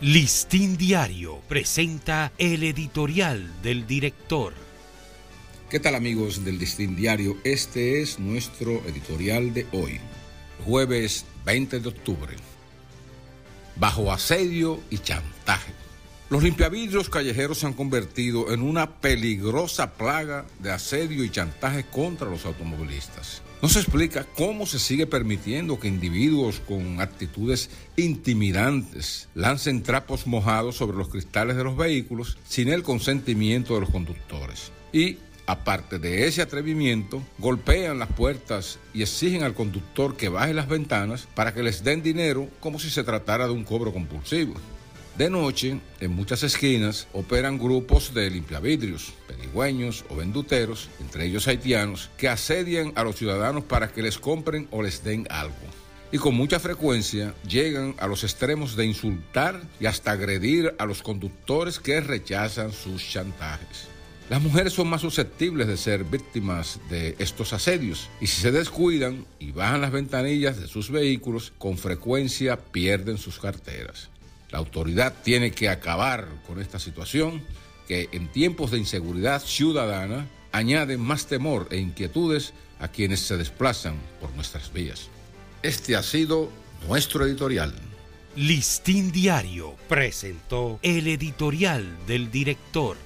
Listín Diario presenta el editorial del director. ¿Qué tal amigos del Listín Diario? Este es nuestro editorial de hoy, jueves 20 de octubre. Bajo asedio y chantaje. Los limpiavidrios callejeros se han convertido en una peligrosa plaga de asedio y chantaje contra los automovilistas. No se explica cómo se sigue permitiendo que individuos con actitudes intimidantes lancen trapos mojados sobre los cristales de los vehículos sin el consentimiento de los conductores. Y Aparte de ese atrevimiento, golpean las puertas y exigen al conductor que baje las ventanas para que les den dinero como si se tratara de un cobro compulsivo. De noche, en muchas esquinas, operan grupos de limpiavidrios, pedigüeños o venduteros, entre ellos haitianos, que asedian a los ciudadanos para que les compren o les den algo. Y con mucha frecuencia llegan a los extremos de insultar y hasta agredir a los conductores que rechazan sus chantajes. Las mujeres son más susceptibles de ser víctimas de estos asedios y si se descuidan y bajan las ventanillas de sus vehículos, con frecuencia pierden sus carteras. La autoridad tiene que acabar con esta situación que en tiempos de inseguridad ciudadana añade más temor e inquietudes a quienes se desplazan por nuestras vías. Este ha sido nuestro editorial. Listín Diario presentó el editorial del director.